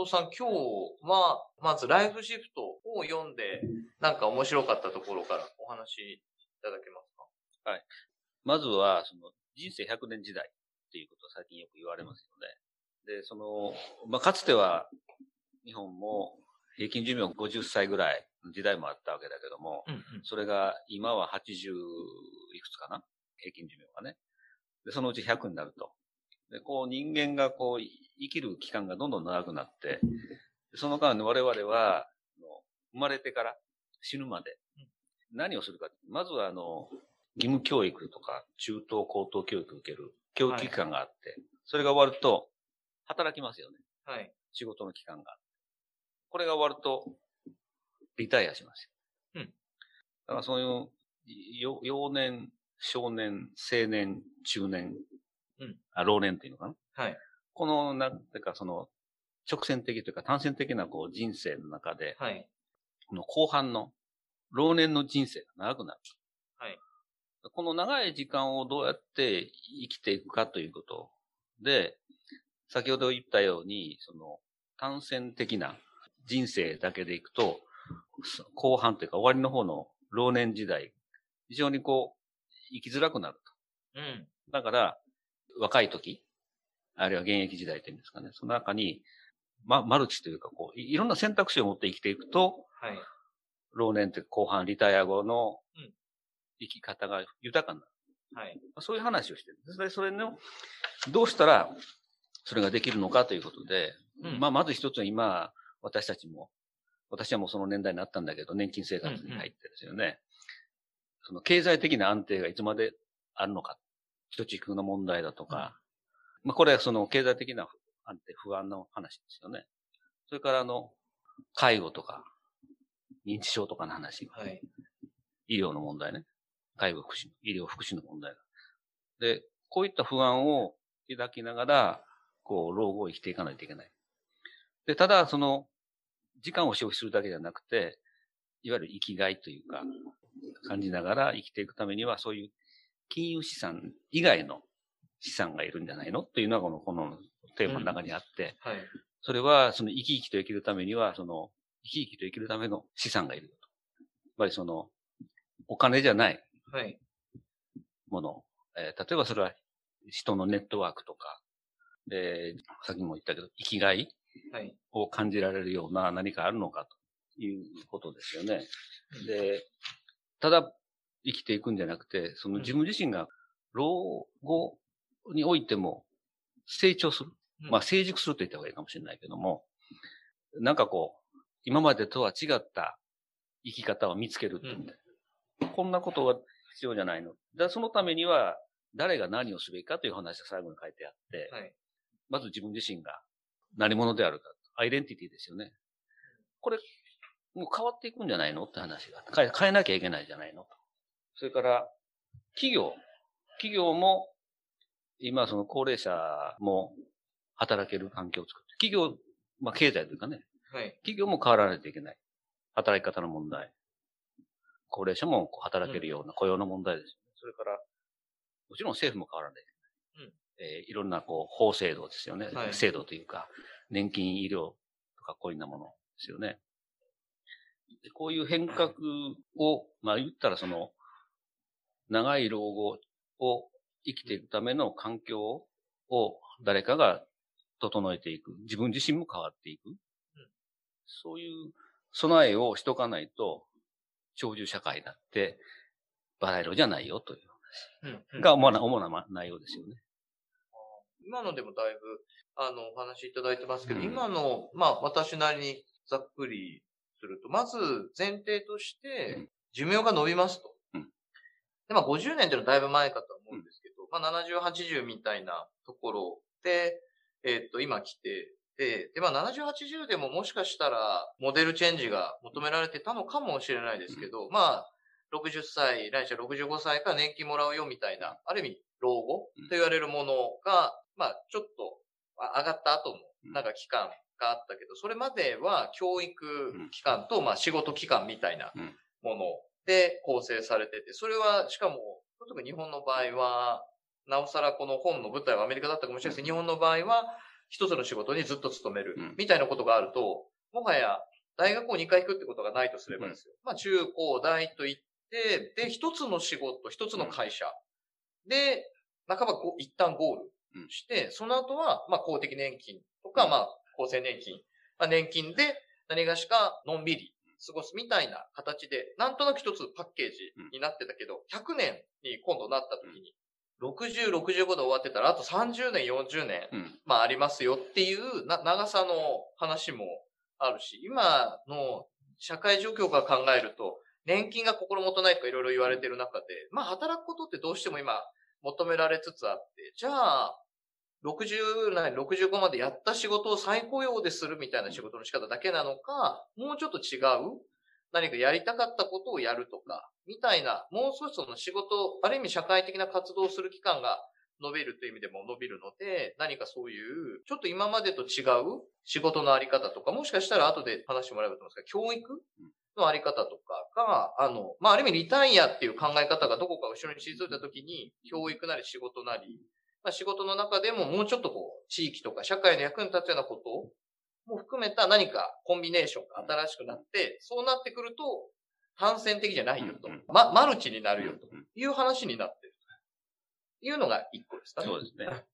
藤さん、今日は、まずライフシフトを読んで、なんか面白かったところからお話しいただけますか？はい。まずは、その、人生100年時代っていうことを最近よく言われますよね。で、その、まあ、かつては、日本も平均寿命50歳ぐらいの時代もあったわけだけども、うんうん、それが今は80いくつかな？平均寿命がね。で、そのうち100になると。で、こう人間がこう生きる期間がどんどん長くなって、その間我々は、生まれてから死ぬまで何をするか。まずはあの、義務教育とか中等高等教育を受ける教育機関があって、はい、それが終わると働きますよね。はい。仕事の期間が。これが終わるとリタイアしますよ。うん。だからそういう幼年、少年、青年、中年、うん、あ老年っていうのかな？はい。この、なんていうか、その、直線的というか単線的なこう人生の中で、はい。この後半の老年の人生が長くなる。はい。この長い時間をどうやって生きていくかということで、先ほど言ったように、その単線的な人生だけでいくと、後半というか終わりの方の老年時代、非常にこう、生きづらくなると。うん。だから、若い時、あるいは現役時代っていうんですかね、その中に、ま、マルチというか、こう、いろんな選択肢を持って生きていくと、はい。老年って後半リタイア後の生き方が豊かになる。はい。そういう話をしてる。で、それの、どうしたらそれができるのかということで、うん、まあ、まず一つは今、私たちも、私はもうその年代になったんだけど、年金生活に入ってですよね。うんうん、その経済的な安定がいつまであるのか。貯蓄の問題だとか。うん、まあ、これはその経済的な安定、不安の話ですよね。それからあの、介護とか、認知症とかの話。はい。医療の問題ね。介護福祉、医療福祉の問題が。で、こういった不安を抱きながら、こう、老後を生きていかないといけない。で、ただ、その、時間を消費するだけじゃなくて、いわゆる生きがいというか、感じながら生きていくためには、そういう金融資産以外の資産がいるんじゃないの？っていうのは、この、このテーマの中にあって、うん、はい。それは、その生き生きと生きるためには、その、生き生きと生きるための資産がいると。やっぱりその、お金じゃない。はい。もの。えー、例えばそれは人のネットワークとか、で、さっきも言ったけど、生きがいを感じられるような何かあるのかということですよね。で、ただ生きていくんじゃなくて、その自分自身が老後においても成長する。まあ成熟すると言った方がいいかもしれないけども、なんかこう、今までとは違った生き方を見つけるって、うん、こんなことが必要じゃないの。だそのためには、誰が何をすべきかという話が最後に書いてあって、はい、まず自分自身が何者であるか。アイデンティティですよね。これ、もう変わっていくんじゃないの？って話が。変え変えなきゃいけないじゃないの？それから、企業。企業も、今その高齢者も働ける環境を作って、企業、まあ経済というかね、はい、企業も変わらないといけない。働き方の問題。高齢者も働けるような雇用の問題ですよね。うん、それから、もちろん政府も変わらないといけない。うんえー、いろんなこう法制度ですよね。はい、制度というか、年金医療とかこういうなものですよね。こういう変革を、まあ言ったらその、長い老後を生きていくための環境を誰かが整えていく。自分自身も変わっていく。そういう備えをしとかないと、長寿社会だって、バラ色じゃないよという話が主な、主な内容ですよね。今のでもだいぶ、あの、お話いただいてますけど、うん、今の、まあ、私なりにざっくりすると、まず前提として、寿命が伸びますと。うん、で、まあ、50年っていうのはだいぶ前かと思うんですけど、うん、まあ、70、80みたいなところで、えー、っと、今来て、で、で、まあ、70、80でももしかしたら、モデルチェンジが求められてたのかもしれないですけど、まあ、60歳、来週65歳から年金もらうよみたいな、ある意味、老後と言われるものが、まあ、ちょっと上がった後も、なんか期間があったけど、それまでは教育期間と、まあ、仕事期間みたいなもので構成されてて、それは、しかも、特に日本の場合は、なおさらこの本の舞台はアメリカだったかもしれないですけど、日本の場合は、一つの仕事にずっと勤める、みたいなことがあると、もはや大学を2回行くってことがないとすればですよ。まあ中高大と行って、で、一つの仕事、一つの会社。で、半ば一旦ゴールして、その後は、まあ公的年金とか、まあ厚生年金、まあ年金で何がしかのんびり過ごすみたいな形で、なんとなく一つパッケージになってたけど、100年に今度なった時に、60、65で終わってたら、あと30年、40年、まあありますよっていうな長さの話もあるし、今の社会状況から考えると、年金が心もとないとかいろいろ言われてる中で、まあ働くことってどうしても今求められつつあって、じゃあ、60代、65までやった仕事を再雇用でするみたいな仕事の仕方だけなのか、もうちょっと違う何かやりたかったことをやるとか、みたいな、もう少しその仕事、ある意味社会的な活動をする期間が伸びるという意味でも伸びるので、何かそういう、ちょっと今までと違う仕事のあり方とか、もしかしたら後で話してもらえばと思うんですが、教育のあり方とかが、あの、まあ、ある意味リタイアっていう考え方がどこか後ろに退いた時に、教育なり仕事なり、まあ、仕事の中でももうちょっとこう、地域とか社会の役に立つようなことも含めた何かコンビネーションが新しくなって、そうなってくると、単線的じゃないよと。ま、マルチになるよという話になってる。というのが一個ですかね。そうですね。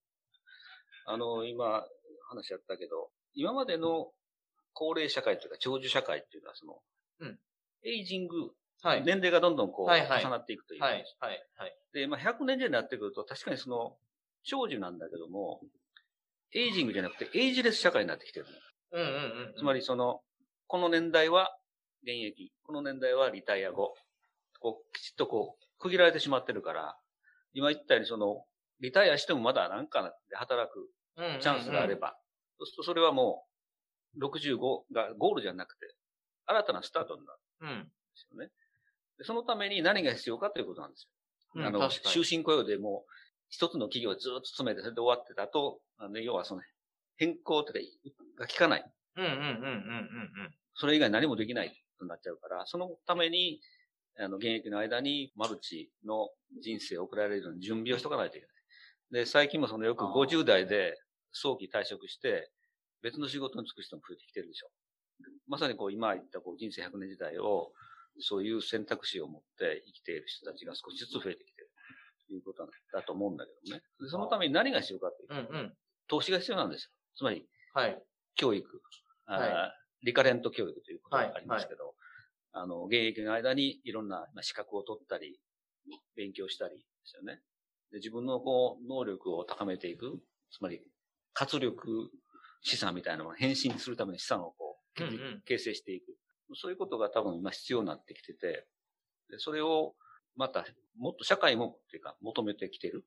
あの、今、話やったけど、今までの高齢社会というか長寿社会っていうのは、その、うん、エイジング、はい、年齢がどんどんこう、重なっていくというはい、はい、はい。で、まあ、100年時になってくると、確かにその、長寿なんだけども、エイジングじゃなくて、エイジレス社会になってきてる。うんうんうん、つまりその、この年代は現役、この年代はリタイア後、こう、きちっとこう、区切られてしまってるから、今言ったようにその、リタイアしてもまだなんかで働くチャンスがあれば、そうするとそれはもう、65がゴールじゃなくて、新たなスタートになるんですよね。でそのために何が必要かということなんですよ。あの、終身雇用でも一つの企業をずっと詰めて、それで終わってたと、あの要はその、変更とかが効かない。うんうんうんうんうんうん。それ以外何もできないとなっちゃうから、そのために、あの、現役の間にマルチの人生を送られるように準備をしとかないといけない。で、最近もそのよく50代で早期退職して、別の仕事に就く人も増えてきてるでしょ。まさにこう今言ったこう人生100年時代を、そういう選択肢を持って生きている人たちが少しずつ増えてきているということだと思うんだけどね。でそのために何が必要かというと、うんうん、投資が必要なんですよ。つまり、はい、教育、はい、リカレント教育ということがありますけど、はいはい、あの、現役の間にいろんな資格を取ったり、勉強したりですよね。で自分のこう、能力を高めていく、つまり、活力資産みたいなのを変身するために資産をこう、うんうん、形成していく。そういうことが多分今必要になってきてて、でそれをまた、もっと社会もっていうか求めてきてる。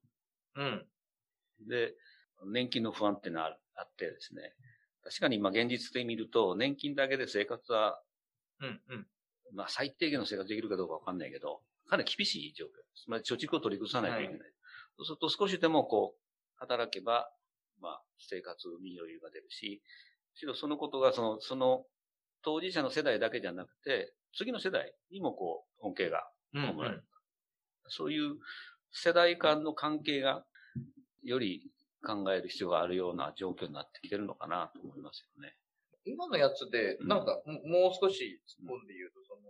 うん。で、年金の不安っていうのはあってですね、確かに今現実で見ると、年金だけで生活は、うんうん。まあ最低限の生活できるかどうかわかんないけど、かなり厳しい状況です。つまり貯蓄を取り崩さないといけない。はい、そうすると少しでもこう、働けば、まあ生活に余裕が出るし、むしろそのことがその、その当事者の世代だけじゃなくて、次の世代にもこう、恩恵が被られる。そういう世代間の関係がより考える必要があるような状況になってきてるのかなと思いますよね。今のやつで、なんか、もう少し突っ込んで言うと、その、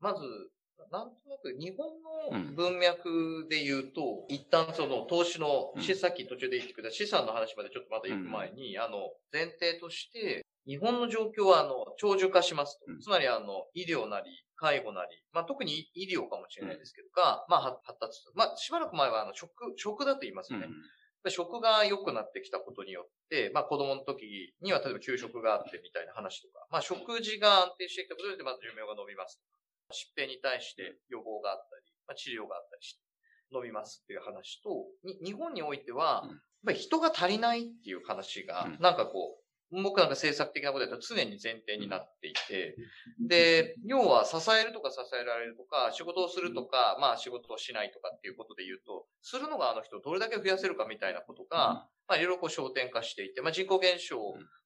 まず、なんとなく日本の文脈で言うと、うん、一旦その投資の、し、さっき途中で言ってくれた資産の話までちょっとまた行く前に、うん、あの、前提として、日本の状況は、あの、長寿化しますと。うん、つまり、あの、医療なり、介護なり、まあ、特に医療かもしれないですけど、が、まあ、発達。まあ、しばらく前は、あの、食、食だと言いますよね。食が良くなってきたことによって、まあ子供の時には例えば給食があってみたいな話とか、まあ食事が安定してきたことによってまず寿命が伸びますとか、疾病に対して予防があったり、まあ、治療があったりして伸びますっていう話と、日本においては、やっぱり人が足りないっていう話が、なんかこう、僕なんか政策的なことだと常に前提になっていて、で、要は支えるとか支えられるとか、仕事をするとか、まあ仕事をしないとかっていうことで言うと、するのがあの人をどれだけ増やせるかみたいなことが、まあいろいろこう焦点化していて、まあ人口減少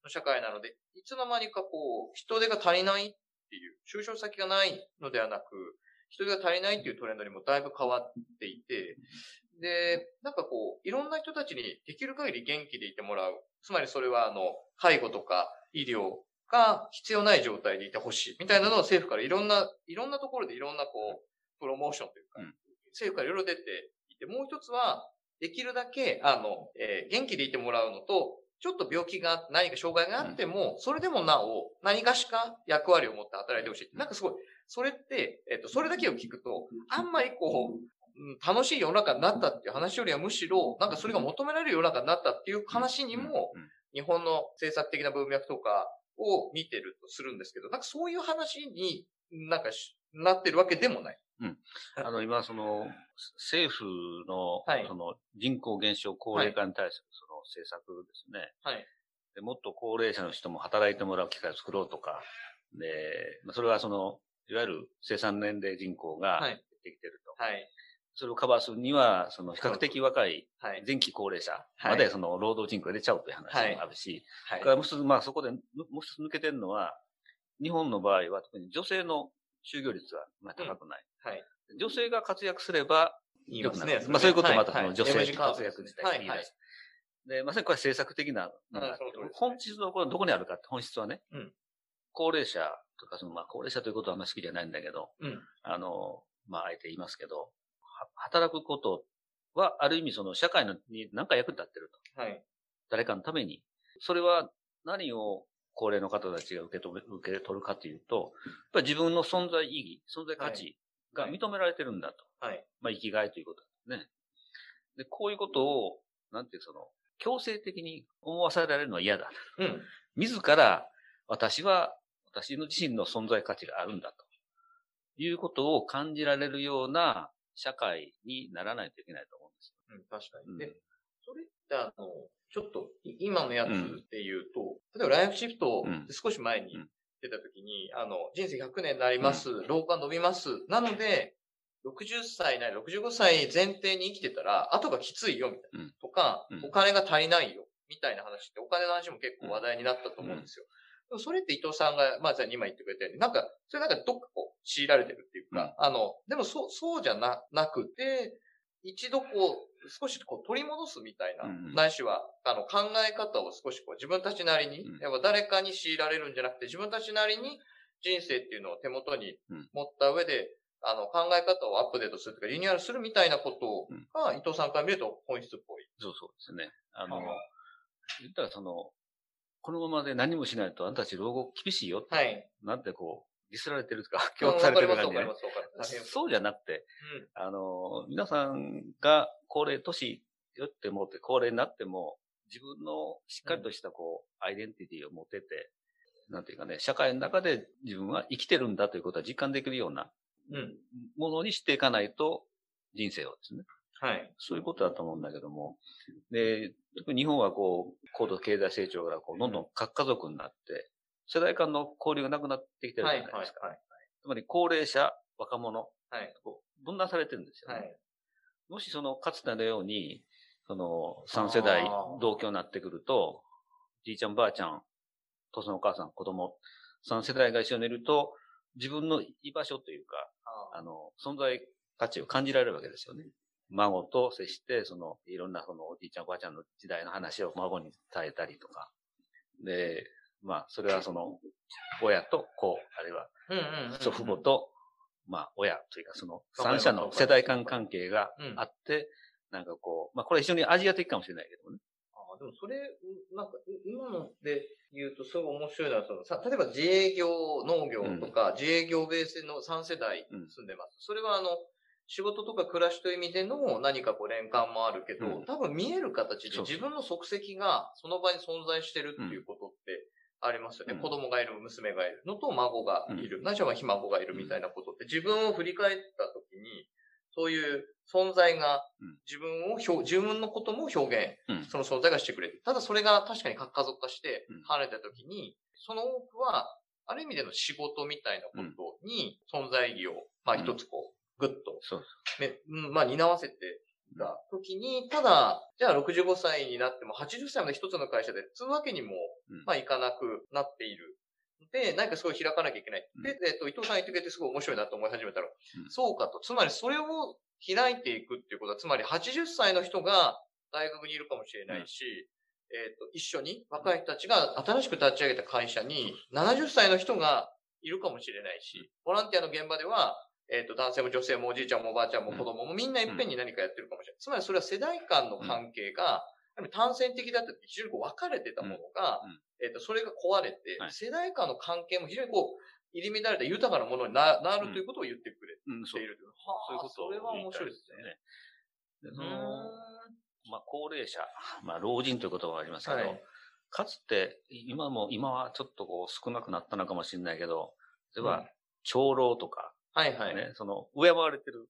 の社会なので、いつの間にかこう、人手が足りないっていう、就職先がないのではなく、人手が足りないっていうトレンドにもだいぶ変わっていて、で、なんかこう、いろんな人たちにできる限り元気でいてもらう。つまりそれは、あの、介護とか医療が必要ない状態でいてほしい。みたいなのを政府からいろんな、いろんなところでいろんなこう、プロモーションというか、うん、政府からいろいろ出ていて、もう一つは、できるだけ、あの、えー、元気でいてもらうのと、ちょっと病気が、何か障害があっても、それでもなお、何がしか役割を持って働いてほしい。なんかすごい、それって、えっと、それだけを聞くと、あんまりこう、楽しい世の中になったっていう話よりはむしろ、なんかそれが求められる世の中になったっていう話にも、日本の政策的な文脈とかを見てるとするんですけど、なんかそういう話になんかなってるわけでもない。うん。あの、今、その、政府の、はい、その、人口減少、高齢化に対する、その、政策ですね。はい。でもっと高齢者の人も働いてもらう機会を作ろうとか、で、それはその、いわゆる生産年齢人口が減ってきてると。はい。それをカバーするには、その比較的若い前期高齢者までその労働人口が出ちゃうという話もあるし、はい。はい、もう一つ、まあそこでもう一つ抜けてるのは、日本の場合は特に女性の就業率が高くない。はい。女性が活躍すれば良くなる。まあそういうことをまたその女性の活躍自体に言い。で、まさにこれは政策的な本質のころどこにあるかって本質はね、うん、高齢者とか、そのまあ高齢者ということはあんまり好きじゃないんだけど、うん、あの、まああえて言いますけど、働くことはある意味その社会に何か役立ってると。はい。誰かのために。それは何を高齢の方たちが受け止め、受け取るかというと、やっぱり自分の存在意義、存在価値が認められてるんだと。はい。まあ、生きがいということですね。で、こういうことを、なんていうその、強制的に思わせられるのは嫌だ。うん。自ら、私は、私の自身の存在価値があるんだと。いうことを感じられるような社会にならないといけないと思うんです。うん、確かに。うん、で、それってあの、ちょっと、今のやつで言うと、例えばライフシフトで少し前に出た時に、あの、人生100年になります、老化伸びます。なので、60歳なり65歳前提に生きてたら、後がきついよ、みたいな。とか、お金が足りないよ、みたいな話って、お金の話も結構話題になったと思うんですよ。でもそれって伊藤さんが、まあ、じゃあ2枚言ってくれたように、なんか、それなんかどっかこう、強いられてるっていうか、あの、でもそう、そうじゃな、なくて、一度こう、少しこう取り戻すみたいな、うんないしは、あの、考え方を少しこう自分たちなりに、うん、やっぱ誰かに強いられるんじゃなくて、自分たちなりに人生っていうのを手元に持った上で、あの、考え方をアップデートするとか、リニューアルするみたいなことが、伊藤さんから見ると本質っぽい。そうそうですね。あの、言ったらその、このままで何もしないとあんたたち老後厳しいよって、はい、なんてこう、ディスられてるとか、強調されてる感じで、ね、そうじゃなくて、うん、あの、皆さんが高齢、年よって思って高齢になっても、自分のしっかりとしたこう、アイデンティティを持ってて、なんていうかね、社会の中で自分は生きてるんだということは実感できるような、ものにしていかないと、人生をですね。はい。そういうことだと思うんだけども。で、特に日本はこう、高度経済成長からこう、どんどん核家族になって、世代間の交流がなくなってきてるじゃないですか。はいはいはい、つまり高齢者、若者、はい、こう分断されてるんですよね。はい、もしその、かつてのように、その、3世代同居になってくると、じいちゃんばあちゃん、父さんお母さん、子供、3世代が一緒にいると、自分の居場所というか、あの、存在価値を感じられるわけですよね。孫と接して、その、いろんなそのおじいちゃんおばあちゃんの時代の話を孫に伝えたりとか。で、まあ、それはその、親と子、あるいは、祖父母と、まあ、親というか、その、三者の世代間関係があって、なんかこう、まあ、これ一緒にアジア的かもしれないけどね。ああ、でもそれ、なんか、今ので言うと、すごい面白いのは、その、さ、例えば自営業、農業とか、自営業ベースの3世代住んでます。それはあの、仕事とか暮らしという意味での何かこう連関もあるけど、うん、多分見える形で自分の足跡がその場に存在してるっていうことってありますよね。うん、子供がいる、娘がいるのと孫がいる。うん、何しろひ孫がいるみたいなことって自分を振り返った時に、そういう存在が自分を表、自分のことも表現、その存在がしてくれる。ただそれが確かに家族化して離れた時に、その多くは、ある意味での仕事みたいなことに存在意義を、まあ一つこう、ぐっと、そうね、まあ、担わせてた時に、ただ、じゃあ65歳になっても80歳まで一つの会社で、つうわけにも、まあ、いかなくなっている。で、何かすごい開かなきゃいけない。で、えっと、伊藤さん言ってくれてすごい面白いなと思い始めたら、そうかと。つまりそれを開いていくっていうことは、つまり80歳の人が大学にいるかもしれないし、えっ、と、一緒に若い人たちが新しく立ち上げた会社に70歳の人がいるかもしれないし、ボランティアの現場では、えっ、と、男性も女性もおじいちゃんもおばあちゃんも子供もみんないっぺんに何かやってるかもしれない。つまりそれは世代間の関係が、単線的だった非常にこう分かれてたものが、えっ、と、それが壊れて、世代間の関係も非常にこう、入り乱れた豊かなものにななるということを言ってくれているという。そう。いうことそれは面白いですね。でその、まあ、高齢者、まあ、老人という言葉がありますけど、はい、かつて、今も、今はちょっとこう少なくなったのかもしれないけど、例えば、長老とか、はいはい。ね、その、敬われてる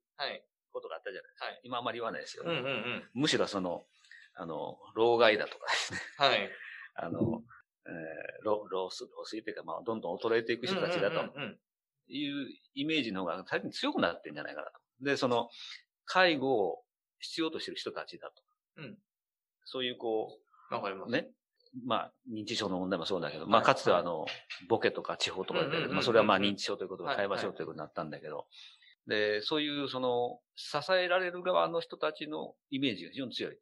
ことがあったじゃないですか。はい、今あまり言わないですよね。うんうんうん、むしろその、あの、老害だとかですね。はい。あの、えー、老、老衰、老衰というか、まあ、どんどん衰えていく人たちだと、いうイメージの方が最近強くなってんじゃないかなと。で、その、介護を必要としてる人たちだと。うん。そういうこう、わかります。ね。まあ、認知症の問題もそうだけど、まあ、かつてはあの、ボケとか地方とかで、まあ、それはまあ、認知症ということで会話しようということになったんだけど、で、そういう、その、支えられる側の人たちのイメージが非常に強い。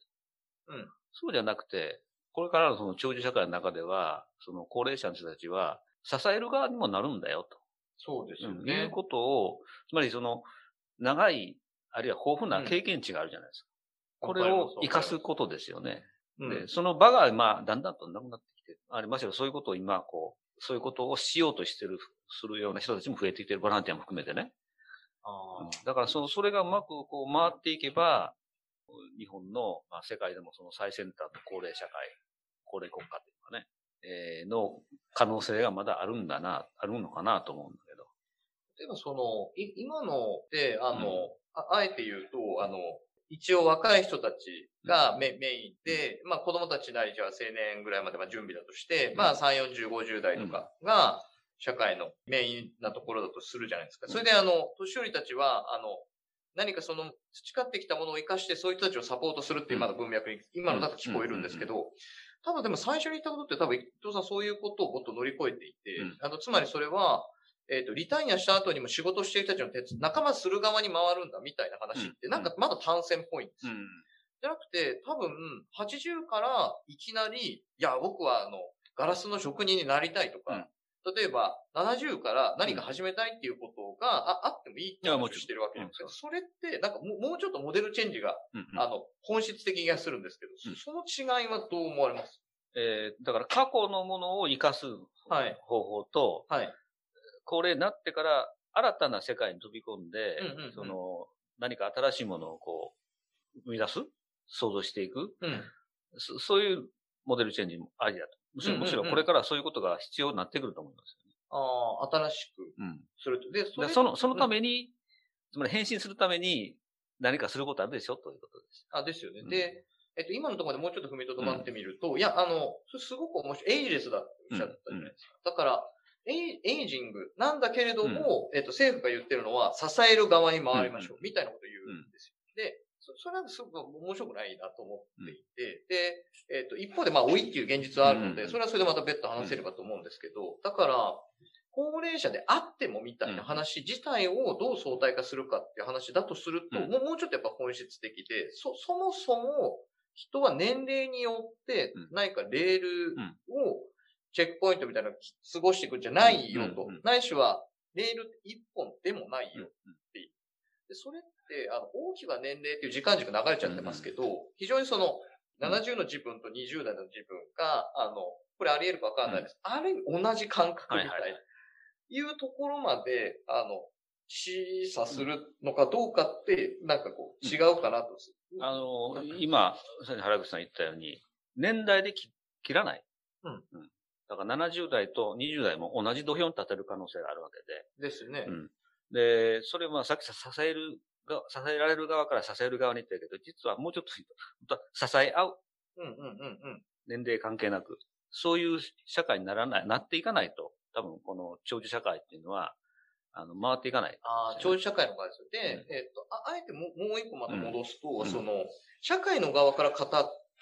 うん。そうじゃなくて、これからのその長寿社会の中では、その高齢者の人たちは、支える側にもなるんだよと。そうですよね。うん、いうことを、つまりその、長い、あるいは豊富な経験値があるじゃないですか。これを活かすことですよね。で、その場が、まあ、だんだんとなくなってきてありましたけど、そういうことを今、こう、そういうことをしようとしてる、するような人たちも増えてきてる、ボランティアも含めてね。あだから、そ、それがうまくこう回っていけば、日本の、まあ、世界でもその最先端の高齢社会、高齢国家というかね、えー、の可能性がまだあるんだな、あるのかなと思うんだけど。例えばその、い今ので、あの、うん、ああえて言うと、あの、一応若い人たちがメ,、メインで、まあ子供たちなりじゃあ青年ぐらいまで準備だとして、まあ3、40、50代とかが社会のメインなところだとするじゃないですか。それであの、年寄りたちは、あの、何かその培ってきたものを活かしてそういう人たちをサポートするっていう今の文脈に、今のだと聞こえるんですけど、多分でも最初に言ったことって多分伊藤さんそういうことをもっと乗り越えていて、あの、つまりそれは、えっ、ー、と、リタイアした後にも仕事している人たちの手仲間する側に回るんだみたいな話って、なんかまだ単線っぽいんですよ。うん、じゃなくて、多分、80からいきなり、いや、僕はあの、ガラスの職人になりたいとか、うん、例えば、70から何か始めたいっていうことが、ああってもいいって話してるわけですけど、それって、なんかもうちょっとモデルチェンジが、あの、本質的にがするんですけど、その違いはどう思われます？えー、だから過去のものを生かす方法と、はい、はい高齢になってから新たな世界に飛び込んで、うんうんうん、その、何か新しいものをこう、生み出す？想像していく、うん、そそういうモデルチェンジもありだと。むしろ、むしろこれからそういうことが必要になってくると思いますよね。ああ、新しくすると。で、そその、そのために、つまり変身するために何かすることあるでしょということです。あ、ですよね。うん、で、えっと、今のところでもうちょっと踏みとどまってみると、うん、いや、あの、すごく面白い、エイジレスだっておっしゃったじゃないですか。だから、エイジング。なんだけれども、うん、えっと、政府が言ってるのは、支える側に回りましょう、みたいなことを言うんですよ。で、そそれはすごく面白くないなと思っていて、で、えっと、一方で、まあ、老いっていう現実はあるので、それはそれでまた別途話せればと思うんですけど、だから、高齢者であってもみたいな話自体をどう相対化するかっていう話だとすると、もうもうちょっとやっぱ本質的で、そ、そもそも人は年齢によって何かレールをチェックポイントみたいなの過ごしていくんじゃないよと。ないしは、レール一本でもないよっていう。で、それって、あの、大きな年齢っていう時間軸流れちゃってますけど、非常にその、70の自分と20代の自分が、あの、これあり得るかわかんないです。あれ、同じ感覚みたいな。いうところまで、あの、示唆するのかどうかって、なんかこう、違うかなと。あの、今、原口さん言ったように、年代で切らない。うん。だから70代と20代も同じ土俵に立てる可能性があるわけで。ですね。うん。で、それはさっき支えるが、支えられる側から支える側に言ったけど、実はもうちょっと支え合う。うんうんうんうん。年齢関係なく。そういう社会にならない、なっていかないと、多分この長寿社会っていうのは、あの、回っていかない、ああ、長寿社会の場合ですよ。で、うん、えっ、とあ、あえてももう一個また戻すと、うん、その、社会の側から語っ、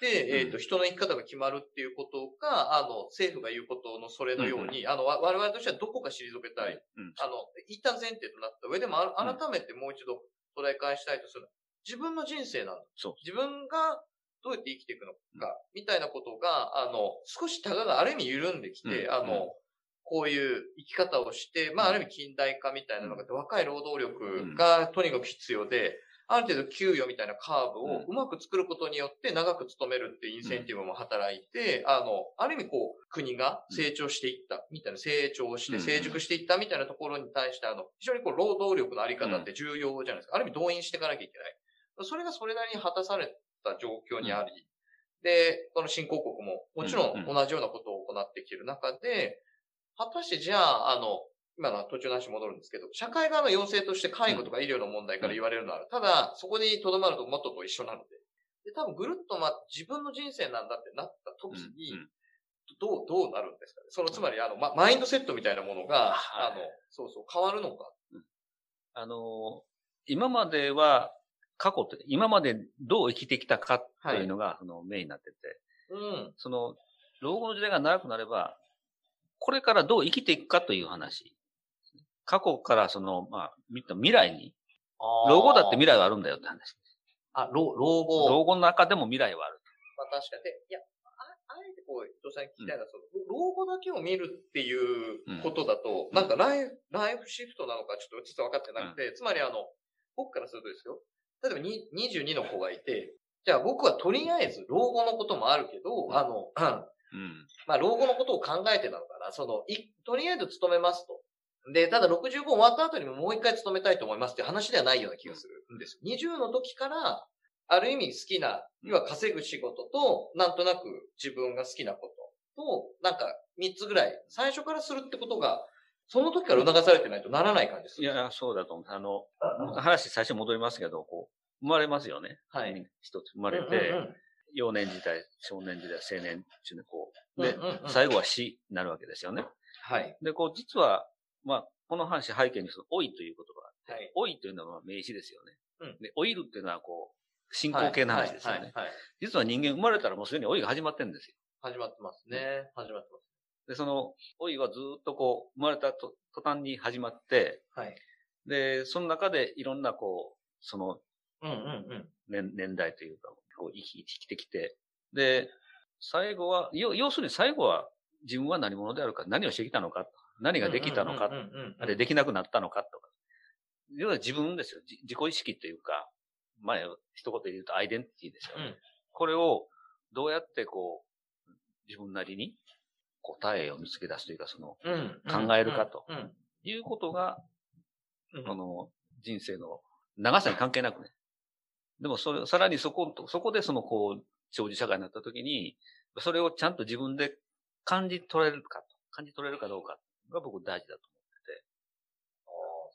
えっ、ー、と、人の生き方が決まるっていうことが、あの、政府が言うことのそれのように、うん、あの、我々としてはどこか退けたい。うん、あの、一旦前提となった上でも、改めてもう一度捉え返したいとする。自分の人生なんだ。そう。自分がどうやって生きていくのか、みたいなことが、あの、少しタガがある意味緩んできて、あの、こういう生き方をして、まあ、ある意味近代化みたいなのが、若い労働力がとにかく必要で、ある程度給与みたいなカーブをうまく作ることによって長く勤めるっていうインセンティブも働いて、あの、ある意味こう、国が成長していったみたいな、成長して成熟していったみたいなところに対して、あの、非常にこう、労働力のあり方って重要じゃないですか。ある意味動員していかなきゃいけない。それがそれなりに果たされた状況にあり、で、この新興国ももちろん同じようなことを行ってきている中で、果たしてじゃあ、あの、今の途中の話戻るんですけど、社会側の要請として介護とか医療の問題から言われるのは、ただ、そこに留まるともっとと一緒なので。で、多分ぐるっとま、自分の人生なんだってなった時に、どう、どうなるんですかね。その、つまり、あの、ま、マインドセットみたいなものが、あの、そうそう、変わるのか。あの、今までは、過去って、今までどう生きてきたかというのが、そのメインになってて、うん。その、老後の時代が長くなれば、これからどう生きていくかという話。過去からその、まあ、未来に、老後だって未来はあるんだよって話です。あ、老、老後。老後の中でも未来はある。まあ確かに。で、いや、ああえてこう、伊藤さんに聞きたいのは、その、老後だけを見るっていうことだと、うん、なんかライフ、ライフシフトなのかちょっと実は分かってなくて、うん、つまりあの、僕からするとですよ。例えば22の子がいて、じゃあ僕はとりあえず老後のこともあるけど、あの、うん。まあ、老後のことを考えてなのかな。その、い、とりあえず勤めますと。で、ただ65終わった後にももう一回勤めたいと思いますって話ではないような気がするんですよ。20の時から、ある意味好きな、要は稼ぐ仕事と、なんとなく自分が好きなことと、なんか3つぐらい、最初からするってことが、その時から促されてないとならない感じです。いや、そうだと思う。あの、話最初戻りますけど、こう、生まれますよね。はい。一つ生まれて、うんうんうん幼年時代、少年時代、青年中年こう。で、うんうんうん、最後は死になるわけですよね。はい。で、こう、実は、まあ、この話背景にその、老いという言葉があって、はい、老いというのは名詞ですよね。うん、で、老いるっていうのはこう、進行形の話ですよね。実は人間生まれたらもうすでに老いが始まってるんですよ。始まってますね。始まってます。で、その、老いはずっとこう、生まれたと途端に始まって、はい。で、その中でいろんなこう、その、うんうんうん。年年代というか、こう生き生きてきて、で、最後は、要するに最後は自分は何者であるか、何をしてきたのか、何ができたのか、あれできなくなったのかとか。要は自分ですよ。自己意識というか、まあ、一言で言うとアイデンティティですよね。うん、これをどうやってこう、自分なりに答えを見つけ出すというか、その、考えるかと。いうことが、この人生の長さに関係なくね、でもそれ、さらにそこ、そこでそのこう、長寿社会になった時に、それをちゃんと自分で感じ取れるかと、感じ取れるかどうかが僕大事だと思ってて。ああ、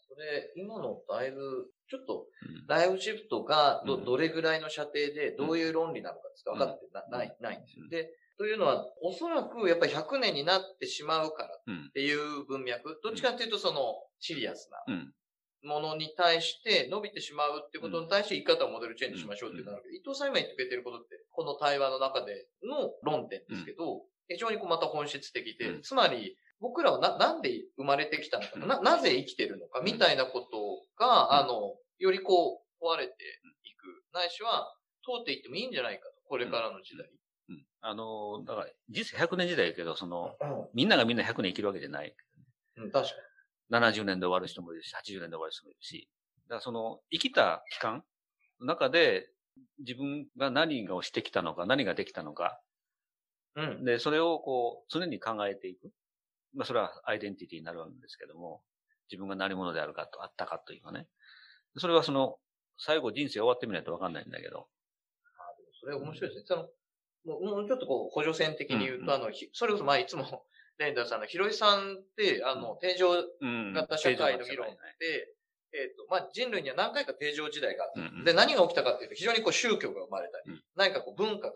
それ、今のだいぶ、ちょっと、ライフシフトがど、どれぐらいの射程でどういう論理なのか分かってな,、ない、ないんですよ。で、というのは、おそらくやっぱり100年になってしまうからっていう文脈、どっちかっていうとそのシリアスなものに対して伸びてしまうっていうことに対して生き方をモデルチェンジしましょうっていうのが伊藤さん今言ってくれてることって、この対話の中での論点ですけど、非常にこうまた本質的で、つまり僕らはな、なんで生まれてきたのかな、なぜ生きてるのか？みたいなことが、あの、よりこう、問われていく、ないしは通っていってもいいんじゃないかと、これからの時代。うん。あの、だから、実際100年時代やけど、その、みんながみんな100年生きるわけじゃない。うん、確かに。70年で終わる人もいるし、80年で終わる人もいるし、だからその生きた期間の中で自分が何をしてきたのか、何ができたのか、うん、で、それをこう常に考えていく。まあそれはアイデンティティになるわけですけども、自分が何者であるかと、あったかというかね。それはその、最後人生終わってみないとわかんないんだけど。あでもそれ面白いですね。その、もうちょっとこう補助線的に言うと、うんうん、あの、それこそまあいつもレンダーさんの、ヒロイさんって、あの、定常型社会の議論って、えっ、と、まあ、人類には何回か定常時代があった。で、何が起きたかっていうと、非常にこう宗教が生まれたり、何かこう文化が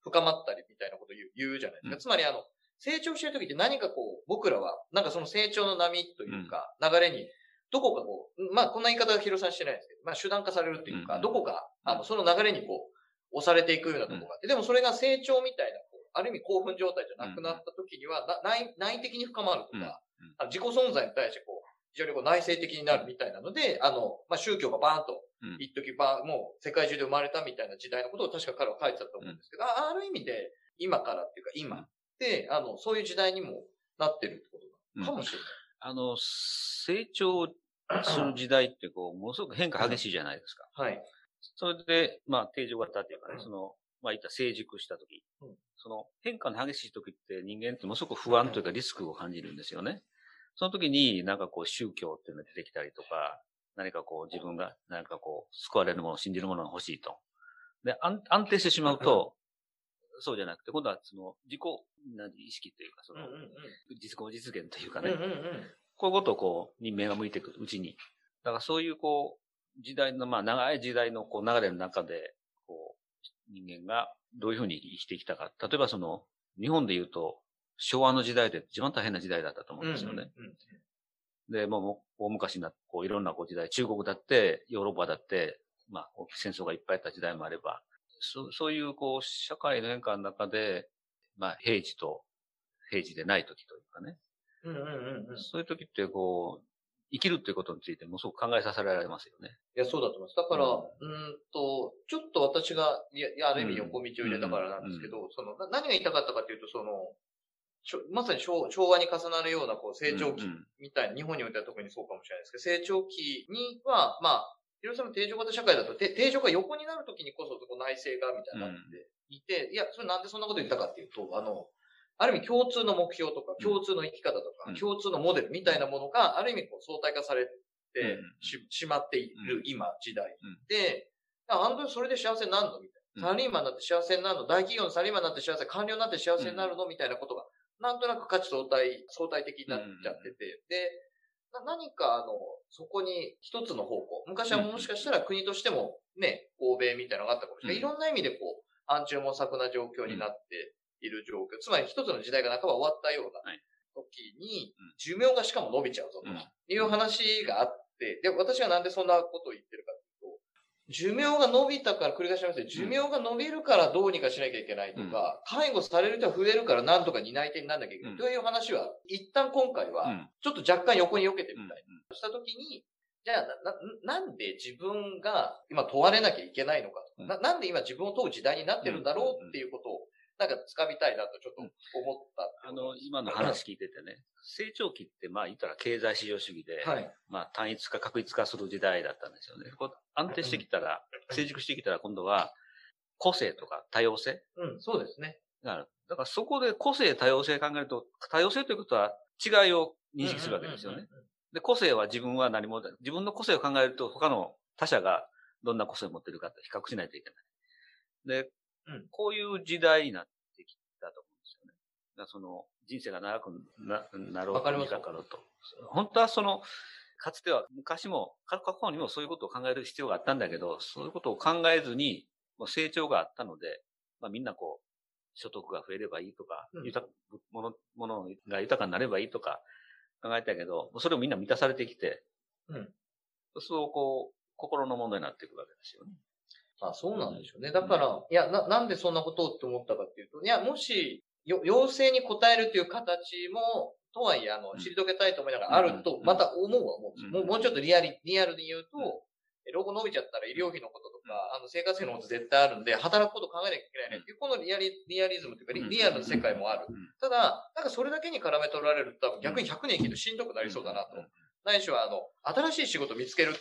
深まったりみたいなことを言う言うじゃないですか。つまりあの、成長してる時って何かこう、僕らは、なんかその成長の波というか、流れに、どこかこう、まあ、こんな言い方はヒロさんしてないですけど、まあ、手段化されるっていうか、どこか、あの、その流れにこう、押されていくようなところがあって、でもそれが成長みたいなある意味興奮状態じゃなくなった時には、内内的に深まるとか、自己存在に対してこう、非常にこう内省的になるみたいなので、あの、まあ、宗教がバーンと一時ば、もう世界中で生まれたみたいな時代のことを確か彼は書いてたと思うんですけど、あある意味で今からっていうか今。で、あの、そういう時代にもなってるってことかもしれない。あの、成長する時代ってこう、ものすごく変化激しいじゃないですか。はい。それで、まあ、定常型っていうかね、その、まあ、言った成熟した時、うん、その変化の激しい時って人間ってものすごく不安というかリスクを感じるんですよね。その時になんかこう宗教っていうのが出てきたりとか、何かこう自分が何かこう救われるもの、信じるものが欲しいと。で、安安定してしまうと、そうじゃなくて、今度はその自己意識というか、その、自己実現というかね、こういうことをこう、人間が向いていくうちに。だからそういうこう、時代の、まあ長い時代のこう流れの中で、こう、人間がどういうふうに生きてきたか。例えばその、日本で言うと、昭和の時代で一番大変な時代だったと思うんですよね。で、もう、大昔な、こう、いろんなこう時代、中国だって、ヨーロッパだって、まあ、戦争がいっぱいあった時代もあれば、そそういう、こう、社会の変化の中で、まあ、平時と、平時でない時というかね。うんうんうんうん、そういう時って、こう、生きるっていうことについてもすごく考えさせられますよね。いや、そうだと思います。だから、うん、うんと、ちょっと私が、いや、ある意味横道を入れたからなんですけど、うんうん、その、何が言いたかったかというと、その、まさに昭和に重なるようなこう成長期みたいな、うんうん、日本においては特にそうかもしれないですけど、成長期には、まあ、広島の定常型社会だと、定常が横になるときにこそ、こ内政がみたいになっていて、うん、いや、それなんでそんなこと言ったかっていうと、あの、ある意味共通の目標とか、共通の生き方とか、うん、共通のモデルみたいなものが、ある意味こう相対化されてし,、しまっている今、時代で、あん当にそれで幸せになるのみたいな。サラリーマンになって幸せになるの大企業のサラリーマンになって幸せ、官僚になって幸せになるのみたいなことがなんとなく価値相対、相対的になっちゃってて、で、何かあの、そこに一つの方向。昔はもしかしたら国としてもね、欧米みたいなのがあったかもしれない。いろんな意味でこう、暗中模索な状況になっている状況。つまり一つの時代が半ば終わったような時に、寿命がしかも伸びちゃうぞという話があって、で、私がなんでそんなことを言ってるか寿命が伸びたから、繰り返しますけど、寿命が伸びるからどうにかしなきゃいけないとか、うん、介護される人は増えるからなんとか担い手にならなきゃいけない、という話は、一旦今回は、ちょっと若干横に避けてみたい。したときに、じゃあな、なんで自分が今問われなきゃいけないのか、ななんで今自分を問う時代になってるんだろうっていうことをなんか掴みたいなとちょっと思った、あの、今の話聞いててね、成長期ってまあ言ったら経済市場主義で、はい、まあ単一化、確一化する時代だったんですよね。安定してきたら、成熟してきたら今度は個性とか多様性？うん、そうですね。だから、だからそこで個性、多様性考えると、多様性ということは違いを認識するわけですよね。で、個性は自分は何も、自分の個性を考えると他の他者がどんな個性を持っているかと比較しないといけない。で、うん、こういう時代になってきたと思うんですよね。だその人生が長くななろうと、短かろうと。本当はその、かつては昔も、過去にもそういうことを考える必要があったんだけど、そういうことを考えずに、もう成長があったので、まあみんなこう、所得が増えればいいとか、うん、豊もの、ものが豊かになればいいとか考えたけど、それをみんな満たされてきて、うん。そうこう、心の問題になっていくわけですよね。あ、そうなんでしょうね。だから、いや、な、なんでそんなことをって思ったかっていうと、いや、もし、よ、要請に応えるという形も、とはいえ、あの、退けたいと思いながらあると、また思うは思う。んです。もう、もうちょっとリアリ、リアルに言うと、老後伸びちゃったら医療費のこととか、あの、生活費のこと絶対あるんで、働くこと考えなきゃいけないね。っていう、このリアリ、リアリズムというかリ、リアルな世界もある。ただ、なんかそれだけに絡め取られると、多分逆に100年生きるとしんどくなりそうだなと。ないしは、あの、新しい仕事見つけるって、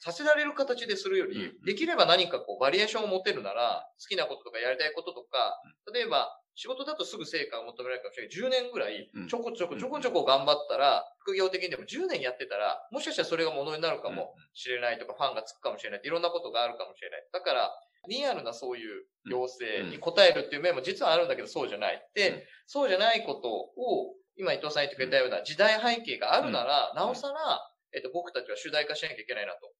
させられる形でするより、できれば何かこう、バリエーションを持てるなら、好きなこととかやりたいこととか、例えば、仕事だとすぐ成果を求められるかもしれない。10年ぐらい、ちょこちょこちょこちょこ頑張ったら、副業的にでも10年やってたら、もしかしたらそれがものになるかもしれないとか、ファンがつくかもしれないいろんなことがあるかもしれない。だから、リアルなそういう要請に応えるっていう面も実はあるんだけど、そうじゃない。で、そうじゃないことを、今伊藤さん言ってくれたような時代背景があるなら、なおさら、えっと、僕たちは主題化しなきゃいけないなと